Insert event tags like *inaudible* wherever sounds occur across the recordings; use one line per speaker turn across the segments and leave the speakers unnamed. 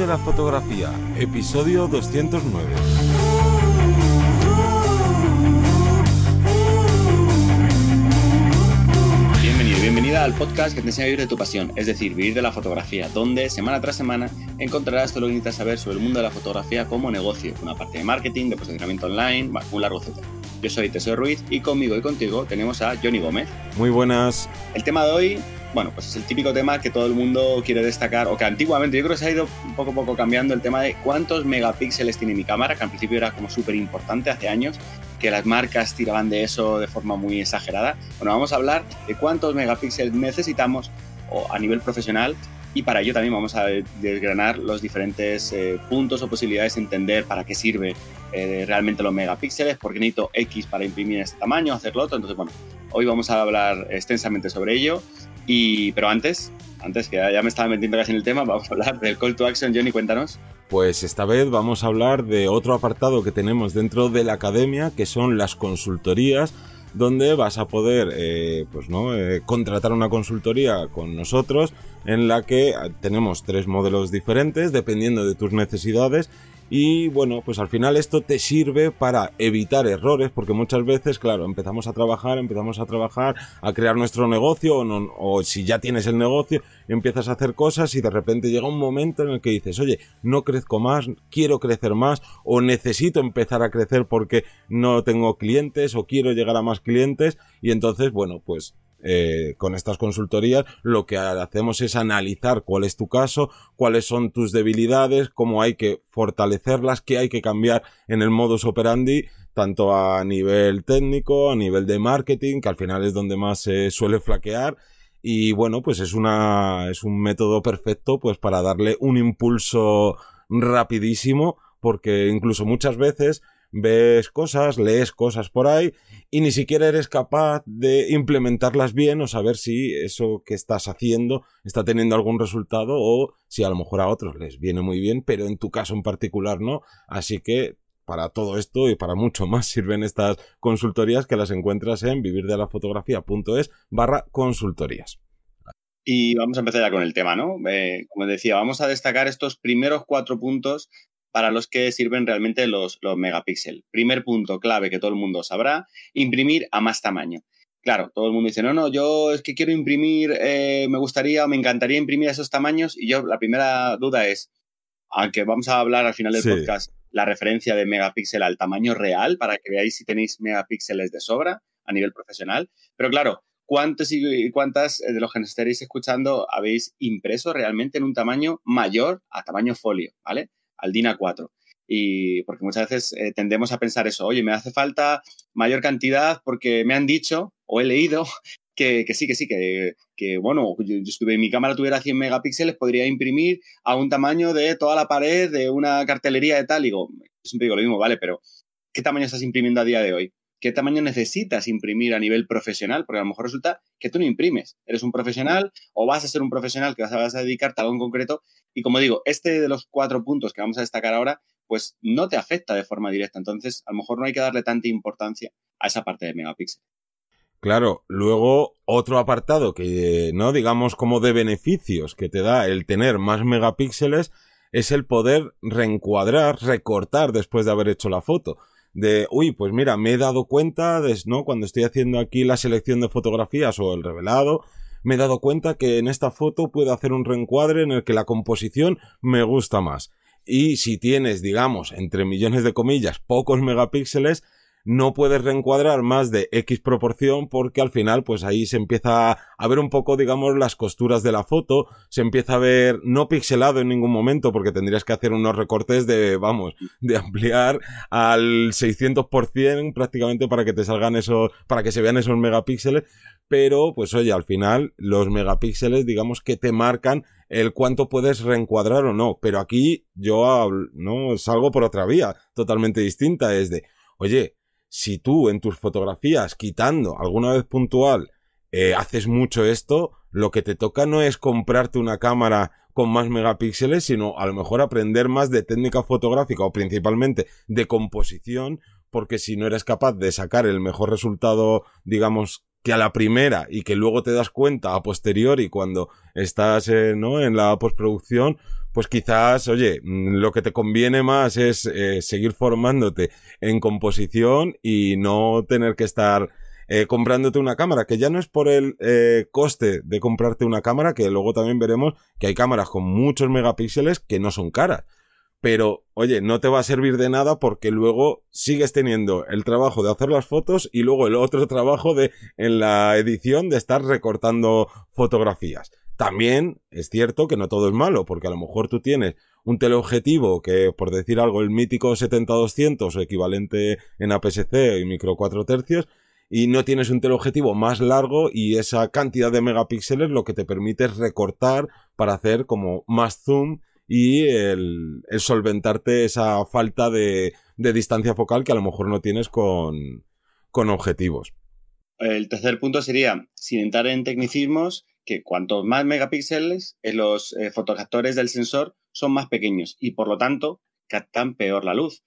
de la fotografía, episodio 209.
Bienvenido, bienvenida al podcast que te enseña a vivir de tu pasión, es decir, vivir de la fotografía, donde semana tras semana encontrarás todo lo que necesitas saber sobre el mundo de la fotografía como negocio, una parte de marketing, de posicionamiento online, un largo etcétera. Yo soy Teseo Ruiz y conmigo y contigo tenemos a Johnny Gómez.
Muy buenas.
El tema de hoy bueno, pues es el típico tema que todo el mundo quiere destacar, o que antiguamente yo creo que se ha ido poco a poco cambiando el tema de cuántos megapíxeles tiene mi cámara, que al principio era como súper importante hace años, que las marcas tiraban de eso de forma muy exagerada. Bueno, vamos a hablar de cuántos megapíxeles necesitamos a nivel profesional y para ello también vamos a desgranar los diferentes eh, puntos o posibilidades de entender para qué sirve eh, realmente los megapíxeles, porque necesito X para imprimir este tamaño, hacerlo otro. Entonces, bueno, hoy vamos a hablar extensamente sobre ello pero antes, antes que ya me estaba metiendo casi en el tema, *laughs* vamos a hablar del call to action. Johnny, cuéntanos.
Pues esta vez vamos a hablar de otro apartado que tenemos dentro de la academia, que son las consultorías, donde vas a poder eh, pues, ¿no? Eh, contratar una consultoría con nosotros en la que tenemos tres modelos diferentes dependiendo de tus necesidades y bueno, pues al final esto te sirve para evitar errores, porque muchas veces, claro, empezamos a trabajar, empezamos a trabajar, a crear nuestro negocio, o, o, si ya tienes el negocio, empiezas a hacer cosas y de repente llega un momento en el que dices, oye, no crezco más, quiero crecer más, o necesito empezar a crecer porque no tengo clientes, o quiero llegar a más clientes, y entonces, bueno, pues eh, con estas consultorías lo que hacemos es analizar cuál es tu caso, cuáles son tus debilidades, cómo hay que fortalecerlas, qué hay que cambiar en el modus operandi, tanto a nivel técnico, a nivel de marketing, que al final es donde más se suele flaquear. Y bueno, pues es una, es un método perfecto pues para darle un impulso rapidísimo, porque incluso muchas veces ves cosas, lees cosas por ahí y ni siquiera eres capaz de implementarlas bien o saber si eso que estás haciendo está teniendo algún resultado o si a lo mejor a otros les viene muy bien, pero en tu caso en particular no. Así que para todo esto y para mucho más *laughs* sirven estas consultorías que las encuentras en vivirdelafotografía.es barra consultorías.
Y vamos a empezar ya con el tema, ¿no? Eh, como decía, vamos a destacar estos primeros cuatro puntos para los que sirven realmente los, los megapíxeles. Primer punto clave que todo el mundo sabrá, imprimir a más tamaño. Claro, todo el mundo dice, no, no, yo es que quiero imprimir, eh, me gustaría o me encantaría imprimir esos tamaños y yo la primera duda es, aunque vamos a hablar al final del podcast, la referencia de megapíxel al tamaño real para que veáis si tenéis megapíxeles de sobra a nivel profesional. Pero claro, ¿cuántos y cuántas de los que nos estaréis escuchando habéis impreso realmente en un tamaño mayor a tamaño folio, ¿vale? Al DIN A4. Y porque muchas veces eh, tendemos a pensar eso, oye, me hace falta mayor cantidad porque me han dicho o he leído *laughs* que, sí, que sí, que, que bueno, yo, en mi cámara tuviera 100 megapíxeles, podría imprimir a un tamaño de toda la pared de una cartelería de tal. Y digo, siempre digo lo mismo, vale, pero ¿qué tamaño estás imprimiendo a día de hoy? ¿Qué tamaño necesitas imprimir a nivel profesional? Porque a lo mejor resulta que tú no imprimes. Eres un profesional o vas a ser un profesional que vas a, dedicarte a algo en concreto. Y como digo, este de los cuatro puntos que vamos a destacar ahora, pues no te afecta de forma directa. Entonces, a lo mejor no hay que darle tanta importancia a esa parte de megapíxel.
Claro, luego otro apartado que no digamos como de beneficios que te da el tener más megapíxeles es el poder reencuadrar, recortar después de haber hecho la foto de, uy, pues mira, me he dado cuenta, de, ¿no? Cuando estoy haciendo aquí la selección de fotografías o el revelado, me he dado cuenta que en esta foto puedo hacer un reencuadre en el que la composición me gusta más. Y si tienes, digamos, entre millones de comillas, pocos megapíxeles, no puedes reencuadrar más de X proporción porque al final pues ahí se empieza a ver un poco digamos las costuras de la foto, se empieza a ver no pixelado en ningún momento porque tendrías que hacer unos recortes de vamos, de ampliar al 600% prácticamente para que te salgan esos, para que se vean esos megapíxeles, pero pues oye, al final los megapíxeles digamos que te marcan el cuánto puedes reencuadrar o no, pero aquí yo no salgo por otra vía totalmente distinta, es de, oye, si tú en tus fotografías, quitando alguna vez puntual, eh, haces mucho esto, lo que te toca no es comprarte una cámara con más megapíxeles, sino a lo mejor aprender más de técnica fotográfica o principalmente de composición, porque si no eres capaz de sacar el mejor resultado, digamos, que a la primera y que luego te das cuenta a posteriori cuando estás eh, ¿no? en la postproducción, pues quizás, oye, mm, lo que te conviene más es eh, seguir formándote en composición y no tener que estar eh, comprándote una cámara, que ya no es por el coste de comprarte una cámara, que luego también veremos que hay cámaras con muchos megapíxeles que no son caras pero oye, no te va a servir de nada porque luego sigues teniendo el trabajo de hacer las fotos y luego el otro *laughs* trabajo de en la edición de estar recortando fotografías. También es cierto que no todo es malo, porque a lo mejor tú tienes un teleobjetivo que, por decir algo, el mítico 70-200 o equivalente en APS-C y micro 4 tercios, y no tienes un teleobjetivo más largo y esa cantidad de megapíxeles lo que te permite es recortar para hacer como más zoom y el, solventarte esa falta de, distancia focal que a lo mejor no tienes con, objetivos.
El tercer punto sería, sin entrar en tecnicismos, que cuanto más megapíxeles, eh, los eh, del sensor son más pequeños y por lo tanto captan peor la luz.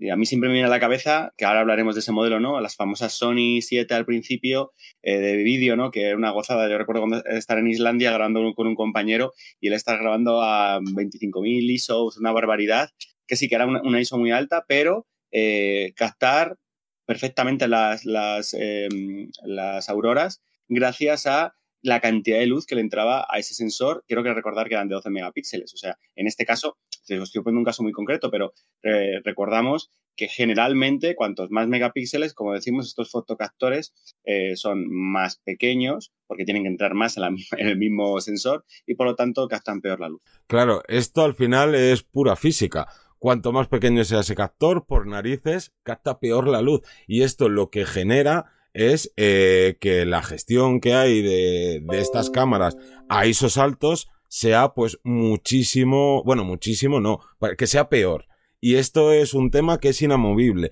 Y a mí siempre me viene a la cabeza, que ahora hablaremos de ese modelo, ¿no? Las famosas Sony 7 al principio eh, de vídeo, ¿no? Que era una gozada. Yo recuerdo cuando estar en Islandia grabando con un compañero y él estar grabando a 25.000 ISO, una barbaridad, que sí que era una, ISO muy alta, pero eh, captar perfectamente las, las, em, las auroras gracias a la cantidad de luz que le entraba a ese sensor, quiero que recordar que eran de 12 megapíxeles. O sea, en este caso, estoy poniendo un caso muy concreto, pero eh, recordamos que generalmente cuantos más megapíxeles, como decimos, estos fotocaptores eh, son más pequeños porque tienen que entrar más *laughs* en, el mismo sensor y por lo tanto captan peor la luz.
Claro, esto al final es pura física. Cuanto más pequeño sea ese captor, por narices, capta peor la luz. Y esto lo que genera es eh, que la gestión que hay de, estas cámaras a ISOs altos sea pues muchísimo, bueno, muchísimo no, que sea peor. Y esto es un tema que es inamovible.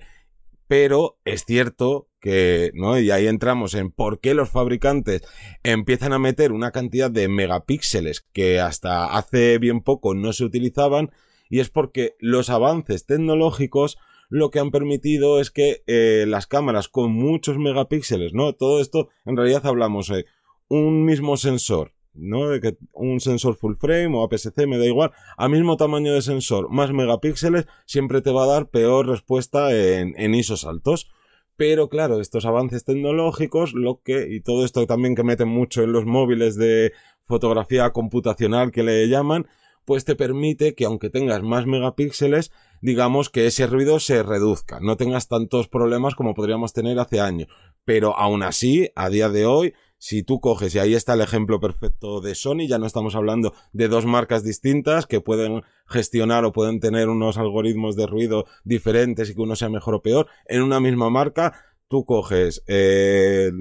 Pero es cierto que, ¿no? Y ahí entramos en por qué los fabricantes empiezan a meter una cantidad de megapíxeles que hasta hace bien poco no se utilizaban, y es porque los avances tecnológicos lo que han permitido es que eh, las cámaras con muchos megapíxeles, ¿no? Todo esto, en realidad hablamos de un mismo sensor, ¿no? De que un sensor full frame o APS-C, me da igual, a mismo tamaño de sensor, más megapíxeles, siempre te va a dar peor respuesta en, en ISOs altos. Pero claro, estos avances tecnológicos, lo que, y todo esto también que meten mucho en los móviles de fotografía computacional que le llaman, pues te permite que aunque tengas más megapíxeles, digamos que ese ruido se reduzca, no tengas tantos problemas como podríamos tener hace años. Pero aún así, a día de hoy, si tú coges, y ahí está el ejemplo perfecto de Sony, ya no estamos hablando de dos marcas distintas que pueden gestionar o pueden tener unos algoritmos de ruido diferentes y que uno sea mejor o peor, en una misma marca, tú coges eh,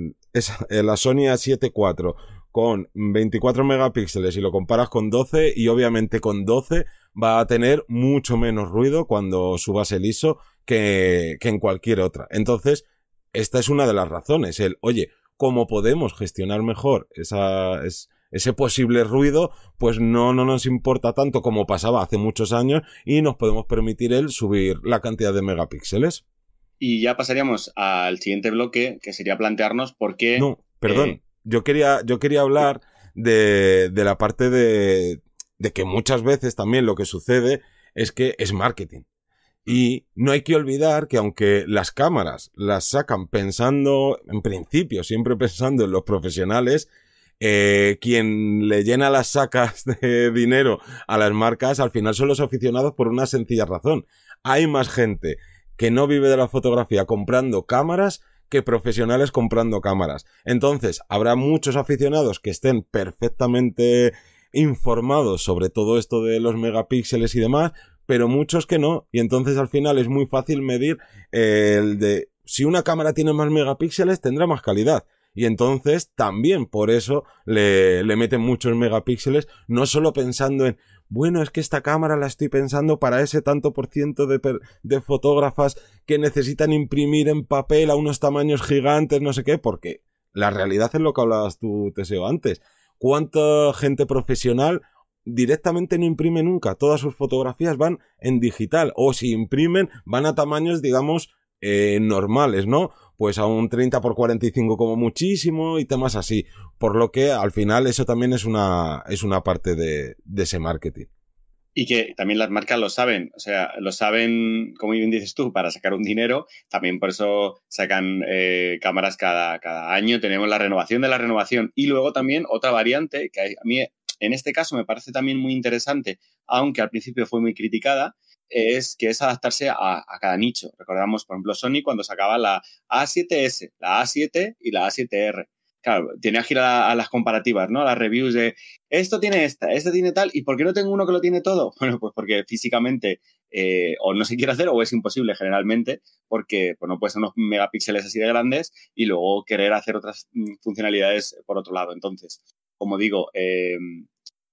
la Sony A7 IV con 24 megapíxeles y lo comparas con 12 y obviamente con 12 va a tener mucho menos ruido cuando subas el ISO que, que en cualquier otra. Entonces, esta es una de las razones, el, oye, ¿cómo podemos gestionar mejor esa, ese posible ruido, pues no, no nos importa tanto como pasaba hace muchos años y nos podemos permitir el subir la cantidad de megapíxeles.
Y ya pasaríamos al siguiente bloque, que sería plantearnos por qué...
No, perdón. Eh, yo quería, yo quería hablar de, de la parte de, de que muchas veces también lo que sucede es que es marketing. Y no hay que olvidar que aunque las cámaras las sacan pensando, en principio, siempre pensando en los profesionales, eh, quien le llena las sacas de dinero a las marcas al final son los aficionados por una sencilla razón. Hay más gente que no vive de la fotografía comprando cámaras que profesionales comprando cámaras. Entonces, habrá muchos aficionados que estén perfectamente informados sobre todo esto de los megapíxeles y demás, pero muchos que no, y entonces al final es muy fácil medir el de si una cámara tiene más megapíxeles tendrá más calidad. Y entonces también por eso le, le meten muchos megapíxeles, no solo pensando en bueno, es que esta cámara la estoy pensando para ese tanto por ciento de, de fotógrafas que necesitan imprimir en papel a unos tamaños gigantes, no sé qué, porque la realidad es lo que hablabas tú, Teseo, antes. ¿Cuánta gente profesional directamente no imprime nunca? Todas sus fotografías van en digital, o si imprimen, van a tamaños, digamos, eh, normales, ¿no? Pues a un 30 por 45 como muchísimo y temas así. Por lo que al final eso también es una, es una parte de, ese marketing.
Y que también las marcas lo saben, o sea, lo saben, como bien dices tú, para sacar un dinero. También por eso sacan eh, cámaras cada, cada año. Tenemos la renovación de la renovación. Y luego también otra variante que a mí en este caso me parece también muy interesante, aunque al principio fue muy criticada, es que es adaptarse a, cada nicho. Recordamos, por ejemplo, Sony cuando sacaba la A7S, la A7 y la A7R. Claro, tenía que ir a, las comparativas, ¿no? A las reviews de esto tiene esta, este tiene tal, ¿y por qué no tengo uno que lo tiene todo? *laughs* Bueno, pues porque físicamente eh, o no se quiere hacer o es imposible generalmente, porque pues, no puedes unos megapíxeles así de grandes y luego querer hacer otras mm, funcionalidades por otro lado. Entonces, como digo, eh,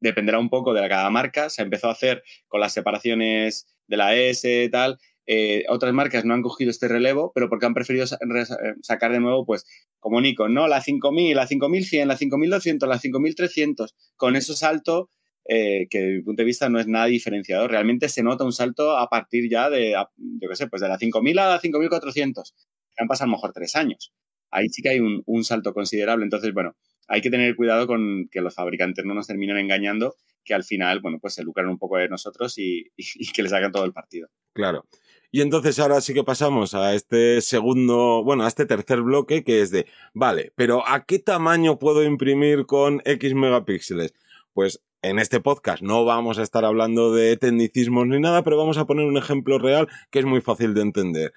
dependerá un poco de cada marca. Se empezó a hacer con las separaciones de la S tal. Eh, otras marcas no han cogido este relevo, pero porque han preferido eh, sacar de nuevo, pues, como Nikon, ¿no? La 5000, la 5100, la 5200, la 5300, con ese salto eh, que desde mi punto de vista no es nada diferenciador. Realmente se nota un salto a partir ya de, yo qué sé, pues de la 5000 a la 5400. Han pasado a lo mejor tres años. Ahí sí que hay un, un salto considerable. Entonces, bueno, hay que tener cuidado con que los fabricantes no nos terminen engañando, que al final, bueno, pues se lucran un poco de nosotros *laughs* y, que les hagan todo el partido.
Claro. Y entonces ahora sí que pasamos a este segundo, bueno, a este tercer bloque que es de, vale, pero ¿a qué tamaño puedo imprimir con X megapíxeles? Pues en este podcast no vamos a estar hablando de tecnicismos ni nada, pero vamos a poner un ejemplo real que es muy fácil de entender.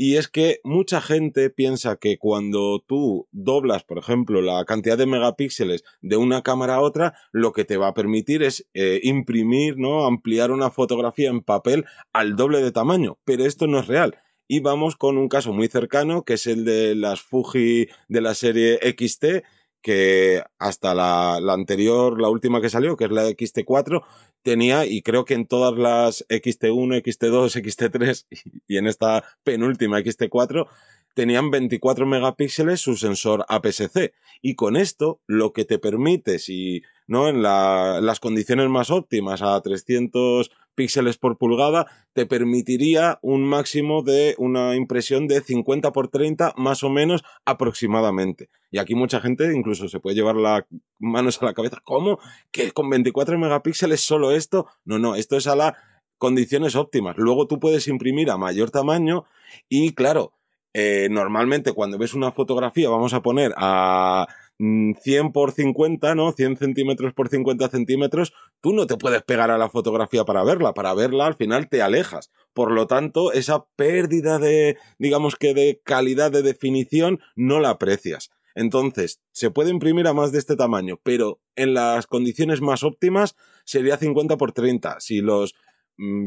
Y es que mucha gente piensa que cuando tú doblas, por ejemplo, la cantidad de megapíxeles de una cámara a otra, lo que te va a permitir es eh, imprimir, ¿no? Ampliar una fotografía en papel al doble de tamaño. Pero esto no es real. Y vamos con un caso muy cercano, que es el de las Fuji de la serie XT, que hasta la, la, anterior, la última que salió, que es la XT4, tenía, y creo que en todas las XT1, XT2, XT3 y en esta penúltima XT4, tenían 24 megapíxeles su sensor APS-C. Y con esto, lo que te permite, si no en las condiciones más óptimas a 300 píxeles por pulgada, te permitiría un máximo de una impresión de 50 por 30 más o menos aproximadamente. Y aquí mucha gente incluso se puede llevar las manos a la cabeza. ¿Cómo? ¿Que con 24 megapíxeles solo esto? No, no, esto es a las condiciones óptimas. Luego tú puedes imprimir a mayor tamaño y claro, eh, normalmente cuando ves una fotografía, vamos a poner a 100 mm, por 50, ¿no? 100 centímetros por 50 centímetros, tú no te puedes pegar a la fotografía para verla. Para verla al final te alejas. Por lo tanto, esa pérdida de, digamos que de calidad de definición, no la aprecias. Entonces, se puede imprimir a más de este tamaño, pero en las condiciones más óptimas sería 50 por 30. Si los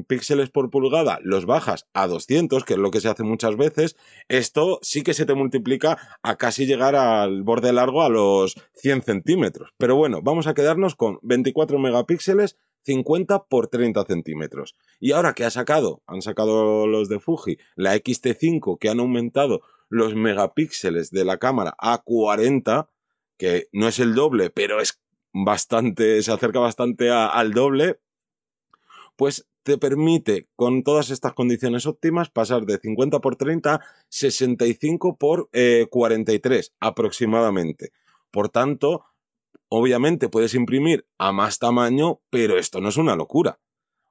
píxeles por pulgada los bajas a 200, que es lo que se hace muchas veces, esto sí que se te multiplica a casi llegar al borde largo a los 100 centímetros. Pero bueno, vamos a quedarnos con 24 megapíxeles 50 por 30 centímetros. Y ahora que ha sacado, han sacado los de Fuji, la XT5 que han aumentado los megapíxeles de la cámara a 40, que no es el doble, pero es bastante, se acerca bastante al doble, pues te permite, con todas estas condiciones óptimas, pasar de 50 por 30 a 65 por 43 eh, aproximadamente. Por tanto, obviamente puedes imprimir a más tamaño, pero esto no es una locura.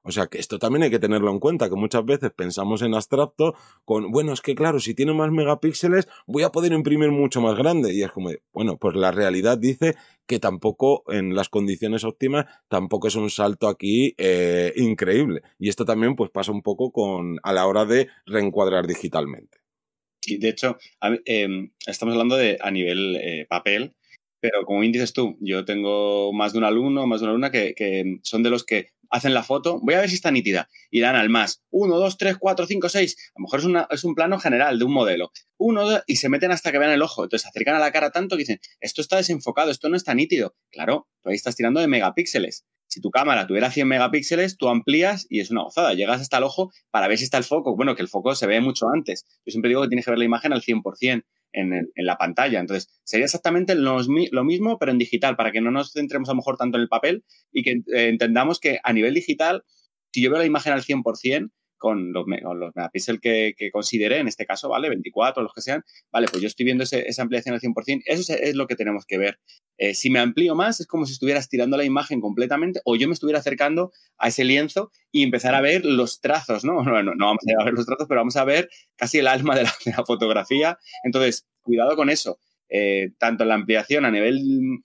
O sea que esto también hay que tenerlo en cuenta, que muchas veces pensamos en abstracto con, bueno, es que claro, si tiene más megapíxeles voy a poder imprimir mucho más grande. Y es como, bueno, pues la realidad dice que tampoco en las condiciones óptimas tampoco es un salto aquí eh, increíble. Y esto también pues pasa un poco con a la hora de reencuadrar digitalmente.
Sí, de hecho, em, estamos hablando de a nivel eh, papel, pero como bien dices tú, yo tengo más de un alumno, más de una alumna que son de los que hacen la foto, voy a ver si está nítida, y dan al más, 1, 2, 3, 4, 5, 6, a lo mejor es, un plano general de un modelo, uno, y se meten hasta que vean el ojo, entonces se acercan a la cara tanto que dicen, esto está desenfocado, esto no está nítido. Claro, tú ahí estás tirando de megapíxeles. Si tu cámara tuviera 100 megapíxeles, tú amplías y es una gozada. Llegas hasta el ojo para ver si está el foco. Bueno, que el foco se ve mucho antes. Yo siempre digo que tienes que ver la imagen al 100% en, la pantalla. Entonces, sería exactamente lo, mismo, pero en digital, para que no nos centremos a lo mejor tanto en el papel y que eh, entendamos que a nivel digital, si yo veo la imagen al 100%, con los, los megapíxeles que, que, consideré, en este caso, ¿vale? 24, los que sean, vale, pues yo estoy viendo esa ampliación al 100%, eso es, lo que tenemos que ver. Eh, si me amplío más, es como si estuvieras tirando la imagen completamente o yo me estuviera acercando a ese lienzo y empezar a ver los trazos, ¿no? *laughs* No vamos a ver los trazos, pero vamos a ver casi el alma de la, fotografía. Entonces, cuidado con eso. Eh, tanto en la ampliación a nivel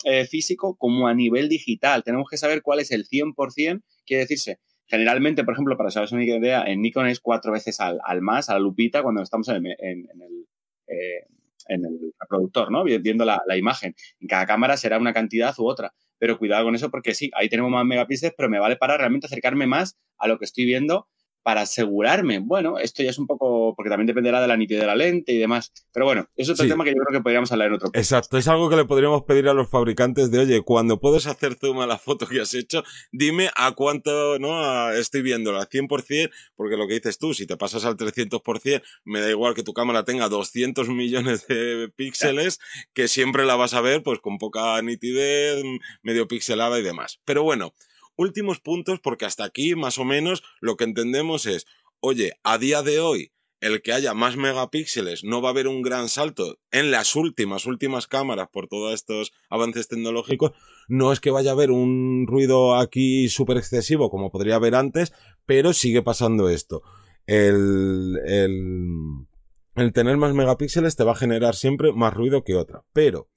eh, físico como a nivel digital. Tenemos que saber cuál es el 100%, quiere decirse, Generalmente, por ejemplo, para saber una idea, en Nikon es cuatro veces al, más, a la lupita, cuando estamos en el, en, el, eh, en el reproductor, ¿no? Viendo la, la, imagen. En cada cámara será una cantidad u otra. Pero cuidado con eso porque sí, ahí tenemos más megapíxeles, pero me vale para realmente acercarme más a lo que estoy viendo para asegurarme. Bueno, esto ya es un poco, porque también dependerá de la nitidez de la lente y demás. Pero bueno, es otro tema que yo creo que podríamos hablar en otro
punto. Exacto, es algo que le podríamos pedir a los fabricantes de, oye, cuando puedes hacer zoom a la foto que has hecho, dime a cuánto no estoy viéndola, 100%, porque lo que dices tú, si te pasas al 300%, me da igual que tu cámara tenga 200 millones de píxeles, que siempre la vas a ver pues con poca nitidez, medio pixelada y demás. Pero bueno, últimos puntos, porque hasta aquí más o menos lo que entendemos es, oye, a día de hoy, el que haya más megapíxeles no va a haber un gran salto en las últimas, últimas cámaras por todos estos avances tecnológicos. No es que vaya a haber un ruido aquí súper excesivo como podría haber antes, pero sigue pasando esto. El, el, el tener más megapíxeles te va a generar siempre más ruido que otra. Pero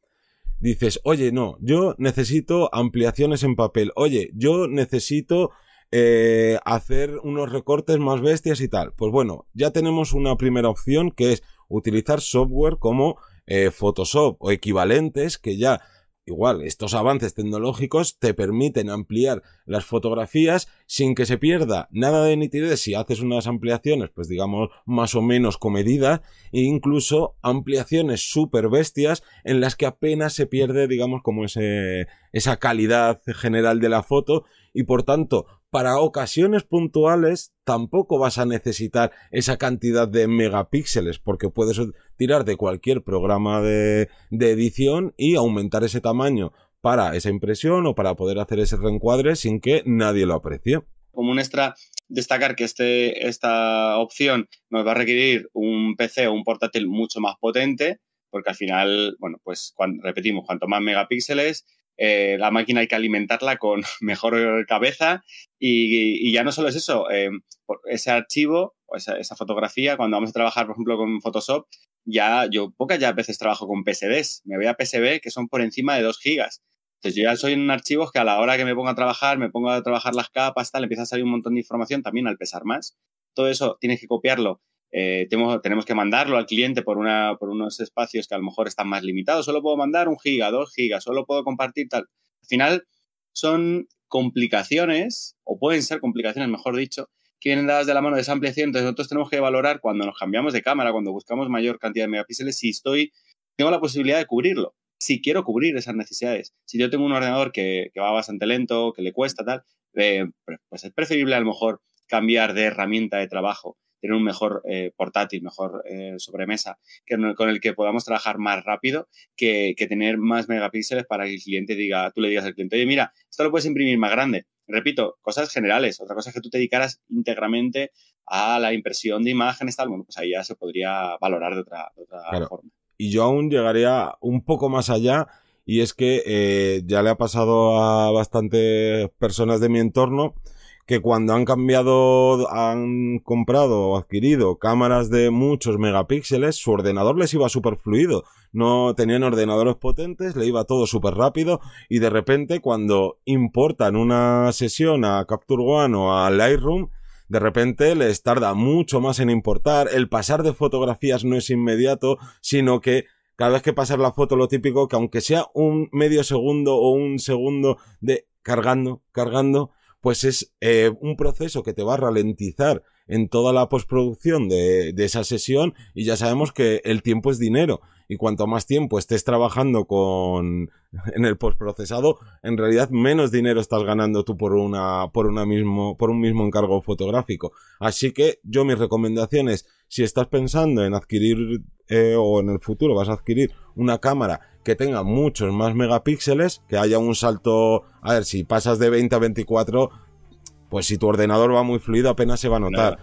dices, oye, no, yo necesito ampliaciones en papel, oye, yo necesito eh, hacer unos recortes más bestias y tal. Pues bueno, ya tenemos una primera opción que es utilizar software como eh, Photoshop o equivalentes que ya Igual, estos avances tecnológicos te permiten ampliar las fotografías sin que se pierda nada de nitidez. Si haces unas ampliaciones, pues digamos, más o menos comedidas, e incluso ampliaciones súper bestias en las que apenas se pierde, digamos, como ese, esa calidad general de la foto, y por tanto para ocasiones puntuales tampoco vas a necesitar esa cantidad de megapíxeles porque puedes tirar de cualquier programa de, edición y aumentar ese tamaño para esa impresión o para poder hacer ese reencuadre sin que nadie lo aprecie.
Como un extra, destacar que este, esta opción nos va a requerir un PC o un portátil mucho más potente, porque al final, bueno, pues repetimos, cuanto más megapíxeles, eh, la máquina hay que alimentarla con *laughs* mejor cabeza y, ya no solo es eso, eh, ese archivo o esa, fotografía, cuando vamos a trabajar, por ejemplo, con Photoshop, ya yo pocas ya veces trabajo con PSDs, me voy a PSB que son por encima de 2 gigas. Entonces yo ya soy en archivos que a la hora que me pongo a trabajar, me pongo a trabajar las capas, tal, empieza a salir un montón de información también al pesar más. Todo eso tienes que copiarlo eh, tenemos, tenemos, que mandarlo al cliente por, una, por unos espacios que a lo mejor están más limitados. Solo puedo mandar un giga, dos gigas, solo puedo compartir tal. Al final son complicaciones, o pueden ser complicaciones, mejor dicho, que vienen dadas de la mano de esa ampliación. Entonces nosotros tenemos que valorar cuando nos cambiamos de cámara, cuando buscamos mayor cantidad de megapíxeles, si estoy, tengo la posibilidad de cubrirlo. Si quiero cubrir esas necesidades. Si yo tengo un ordenador que, va bastante lento, que le cuesta tal, eh, pues es preferible a lo mejor cambiar de herramienta de trabajo tener un mejor eh, portátil, mejor eh, sobremesa, que, con el que podamos trabajar más rápido que, tener más megapíxeles para que el cliente diga, tú le digas al cliente, oye, mira, esto lo puedes imprimir más grande. Repito, cosas generales. Otra cosa es que tú te dedicaras íntegramente a la impresión de imágenes, tal, bueno, pues ahí ya se podría valorar de otra, forma.
Y yo aún llegaría un poco más allá y es que eh, ya le ha pasado a bastantes personas de mi entorno que cuando han cambiado, han comprado o adquirido cámaras de muchos megapíxeles, su ordenador les iba súper fluido. No tenían ordenadores potentes, le iba todo súper rápido y de repente cuando importan una sesión a Capture One o a Lightroom, de repente les tarda mucho más en importar, el pasar de fotografías no es inmediato, sino que cada vez que pasas la foto lo típico que aunque sea un medio segundo o un segundo de cargando, cargando, pues es eh, un proceso que te va a ralentizar en toda la postproducción de, de, esa sesión y ya sabemos que el tiempo es dinero y cuanto más tiempo estés trabajando con *laughs* en el postprocesado, en realidad menos dinero estás ganando tú por una por mismo por un mismo encargo fotográfico. Así que yo mi recomendación es si estás pensando en adquirir eh, o en el futuro vas a adquirir una cámara que tenga muchos más megapíxeles, que haya un salto, a ver, si pasas de 20 a 24 pues si tu ordenador va muy fluido apenas se va a notar.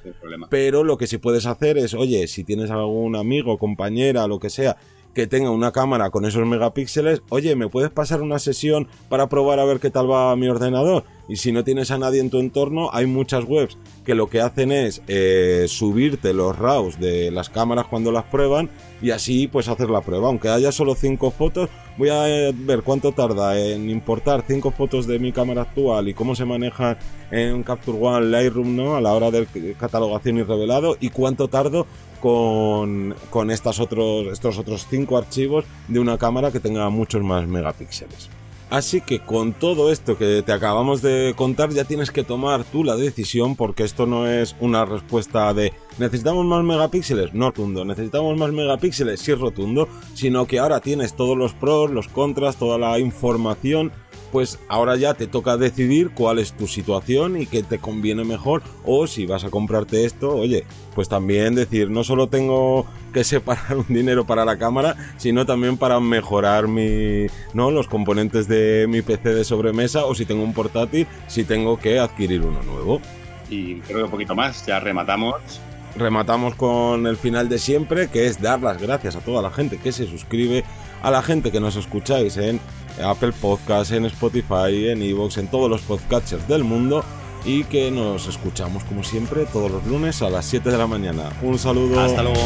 Pero lo que sí puedes hacer es, oye, si tienes algún amigo, compañera, lo que sea, que tenga una cámara con esos megapíxeles, oye, ¿me puedes pasar una sesión para probar a ver qué tal va mi ordenador? Y si no tienes a nadie en tu entorno, hay muchas webs que lo que hacen es eh, subirte los RAWs de las cámaras cuando las prueban y así pues hacer la prueba. Aunque haya solo 5 fotos, voy a ver cuánto tarda en importar 5 fotos de mi cámara actual y cómo se maneja en Capture One Lightroom ¿no? a la hora de catalogación y revelado y cuánto tardo con, con estas otros, estos otros 5 archivos de una cámara que tenga muchos más megapíxeles. Así que con todo esto que te acabamos de contar ya tienes que tomar tú la decisión porque esto no es una respuesta de necesitamos más megapíxeles, no rotundo, necesitamos más megapíxeles, sí rotundo, sino que ahora tienes todos los pros, los contras, toda la información pues ahora ya te toca decidir cuál es tu situación y qué te conviene mejor o si vas a comprarte esto, oye, pues también decir, no solo tengo que separar *laughs* un dinero para la cámara, sino también para mejorar mi, ¿no? los componentes de mi PC de sobremesa o si tengo un portátil, si tengo que adquirir uno nuevo.
Y creo que un poquito más, ya rematamos
rematamos con el final de siempre, que es dar las gracias a toda la gente que se suscribe, a la gente que nos escucháis en Apple Podcasts, en Spotify, en Evox, en todos los podcasters del mundo y que nos escuchamos como siempre todos los lunes a las 7 de la mañana. Un saludo.
Hasta luego.